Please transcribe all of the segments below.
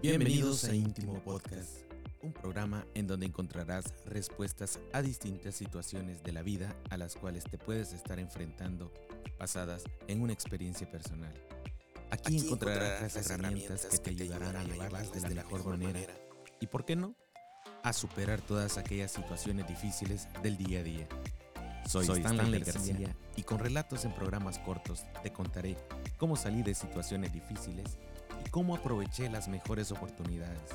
Bienvenidos a Íntimo Podcast, un programa en donde encontrarás respuestas a distintas situaciones de la vida a las cuales te puedes estar enfrentando basadas en una experiencia personal. Aquí, encontrarás las herramientas que te ayudarán a llevarlas de la mejor manera y, ¿por qué no?, a superar todas aquellas situaciones difíciles del día a día. Soy, Stanley, García y con relatos en programas cortos te contaré cómo salí de situaciones difíciles cómo aproveché las mejores oportunidades.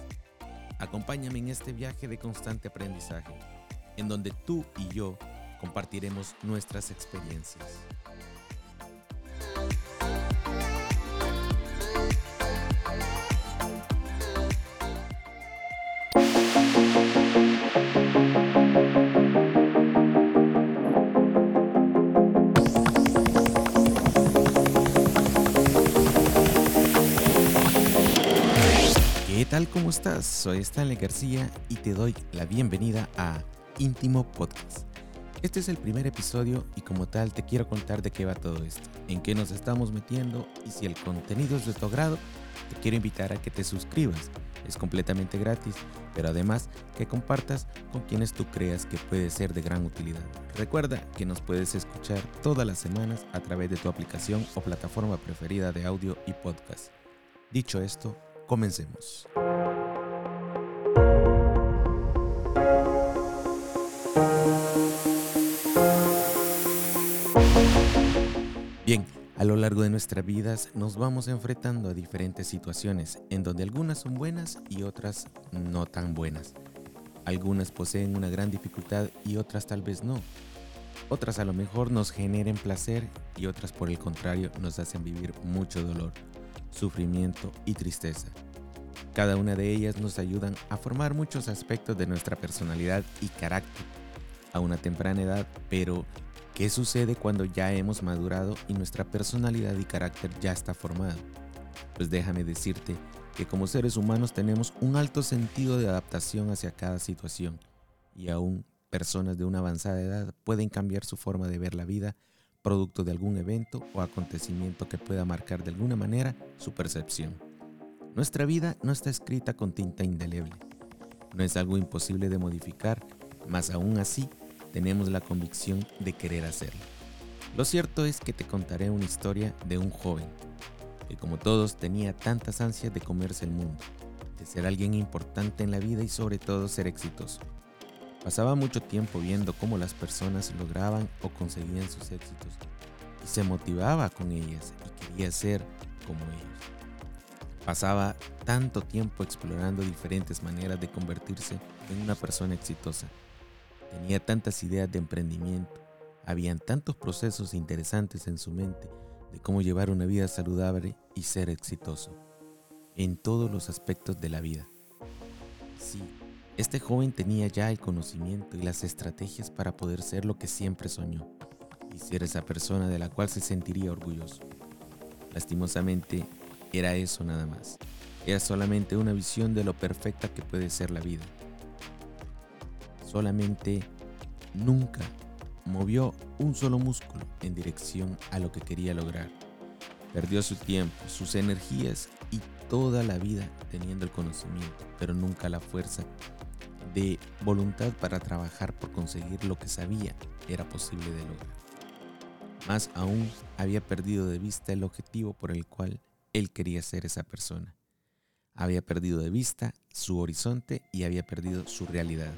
Acompáñame en este viaje de constante aprendizaje, en donde tú y yo compartiremos nuestras experiencias. Estás? Soy Stanley García y te doy la bienvenida a Íntimo Podcast. Este es el primer episodio y como tal te quiero contar de qué va todo esto, en qué nos estamos metiendo y si el contenido es de tu agrado, te quiero invitar a que te suscribas. Es completamente gratis, pero además que compartas con quienes tú creas que puede ser de gran utilidad. Recuerda que nos puedes escuchar todas las semanas a través de tu aplicación o plataforma preferida de audio y podcast. Dicho esto, comencemos. Largo de nuestras vidas nos vamos enfrentando a diferentes situaciones en donde algunas son buenas y otras no tan buenas. Algunas poseen una gran dificultad y otras tal vez no. Otras a lo mejor nos generen placer y otras por el contrario nos hacen vivir mucho dolor, sufrimiento y tristeza. Cada una de ellas nos ayudan a formar muchos aspectos de nuestra personalidad y carácter a una temprana edad, pero ¿Qué sucede cuando ya hemos madurado y nuestra personalidad y carácter ya está formado? Pues déjame decirte que como seres humanos tenemos un alto sentido de adaptación hacia cada situación y aún personas de una avanzada edad pueden cambiar su forma de ver la vida producto de algún evento o acontecimiento que pueda marcar de alguna manera su percepción. Nuestra vida no está escrita con tinta indeleble. No es algo imposible de modificar, mas aún así tenemos la convicción de querer hacerlo. Lo cierto es que te contaré una historia de un joven que como todos tenía tantas ansias de comerse el mundo, de ser alguien importante en la vida y sobre todo ser exitoso. Pasaba mucho tiempo viendo cómo las personas lograban o conseguían sus éxitos y se motivaba con ellas y quería ser como ellos. Pasaba tanto tiempo explorando diferentes maneras de convertirse en una persona exitosa Tenía tantas ideas de emprendimiento, habían tantos procesos interesantes en su mente de cómo llevar una vida saludable y ser exitoso en todos los aspectos de la vida. Sí, este joven tenía ya el conocimiento y las estrategias para poder ser lo que siempre soñó y ser esa persona de la cual se sentiría orgulloso. Lastimosamente, era eso nada más. Era solamente una visión de lo perfecta que puede ser la vida solamente nunca movió un solo músculo en dirección a lo que quería lograr. Perdió su tiempo, sus energías y toda la vida teniendo el conocimiento, pero nunca la fuerza de voluntad para trabajar por conseguir lo que sabía era posible de lograr. Más aún, había perdido de vista el objetivo por el cual él quería ser esa persona. Había perdido de vista su horizonte y había perdido su realidad.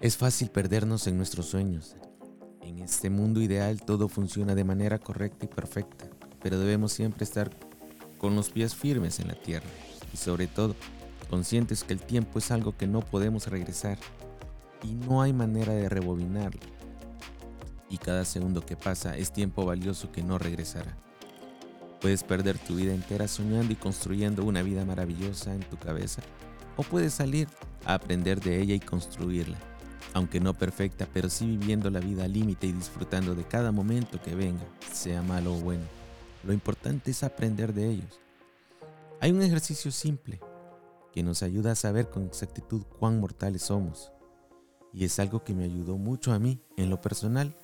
Es fácil perdernos en nuestros sueños. En este mundo ideal todo funciona de manera correcta y perfecta, pero debemos siempre estar con los pies firmes en la tierra y sobre todo conscientes que el tiempo es algo que no podemos regresar y no hay manera de rebobinarlo. Y cada segundo que pasa es tiempo valioso que no regresará. Puedes perder tu vida entera soñando y construyendo una vida maravillosa en tu cabeza o puedes salir a aprender de ella y construirla aunque no perfecta, pero sí viviendo la vida al límite y disfrutando de cada momento que venga, sea malo o bueno. Lo importante es aprender de ellos. Hay un ejercicio simple que nos ayuda a saber con exactitud cuán mortales somos. Y es algo que me ayudó mucho a mí, en lo personal,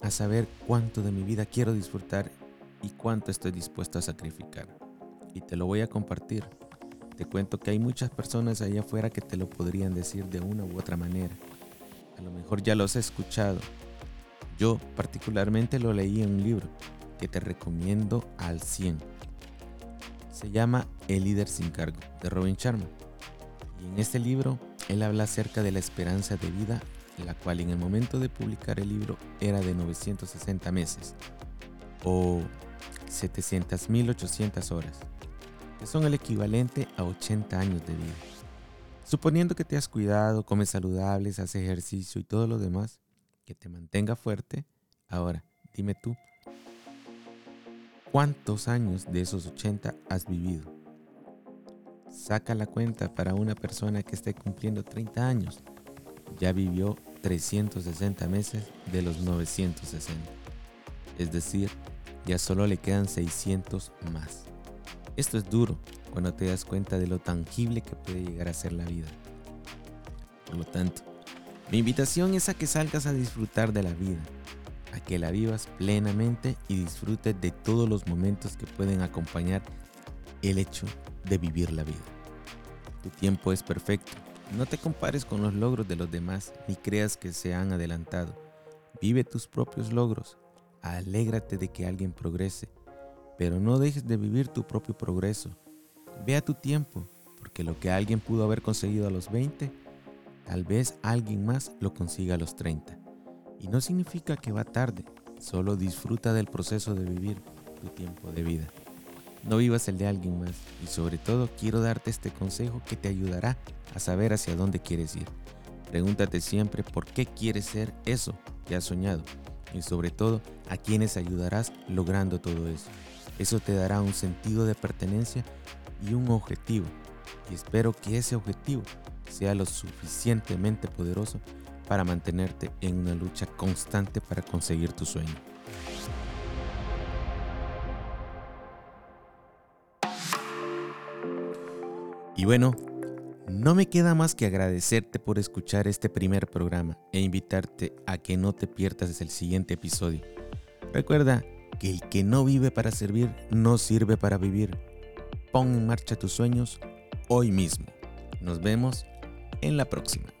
a saber cuánto de mi vida quiero disfrutar y cuánto estoy dispuesto a sacrificar. y te lo voy a compartir. Te cuento que hay muchas personas allá afuera que te lo podrían decir de una u otra manera. A lo mejor ya los he escuchado. Yo particularmente lo leí en un libro que te recomiendo al 100. Se llama El líder sin cargo de Robin Sharma. Y en este libro él habla acerca de la esperanza de vida, la cual en el momento de publicar el libro era de 960 meses o 700.800 horas, que son el equivalente a 80 años de vida. Suponiendo que te has cuidado, comes saludables, haces ejercicio y todo lo demás, que te mantenga fuerte, ahora dime tú, ¿cuántos años de esos 80 has vivido? Saca la cuenta para una persona que esté cumpliendo 30 años. Ya vivió 360 meses de los 960. Es decir, ya solo le quedan 600 más. Esto es duro cuando te das cuenta de lo tangible que puede llegar a ser la vida. Por lo tanto, mi invitación es a que salgas a disfrutar de la vida, a que la vivas plenamente y disfrutes de todos los momentos que pueden acompañar el hecho de vivir la vida. Tu tiempo es perfecto. No te compares con los logros de los demás ni creas que se han adelantado. Vive tus propios logros. Alégrate de que alguien progrese. Pero no dejes de vivir tu propio progreso. Ve a tu tiempo, porque lo que alguien pudo haber conseguido a los 20, tal vez alguien más lo consiga a los 30. Y no significa que va tarde, solo disfruta del proceso de vivir tu tiempo de vida. No vivas el de alguien más y sobre todo quiero darte este consejo que te ayudará a saber hacia dónde quieres ir. Pregúntate siempre por qué quieres ser eso que has soñado y sobre todo a quiénes ayudarás logrando todo eso. Eso te dará un sentido de pertenencia y un objetivo y espero que ese objetivo sea lo suficientemente poderoso para mantenerte en una lucha constante para conseguir tu sueño. Y bueno, no me queda más que agradecerte por escuchar este primer programa e invitarte a que no te pierdas el siguiente episodio. Recuerda que el que no vive para servir no sirve para vivir. Pon en marcha tus sueños hoy mismo. Nos vemos en la próxima.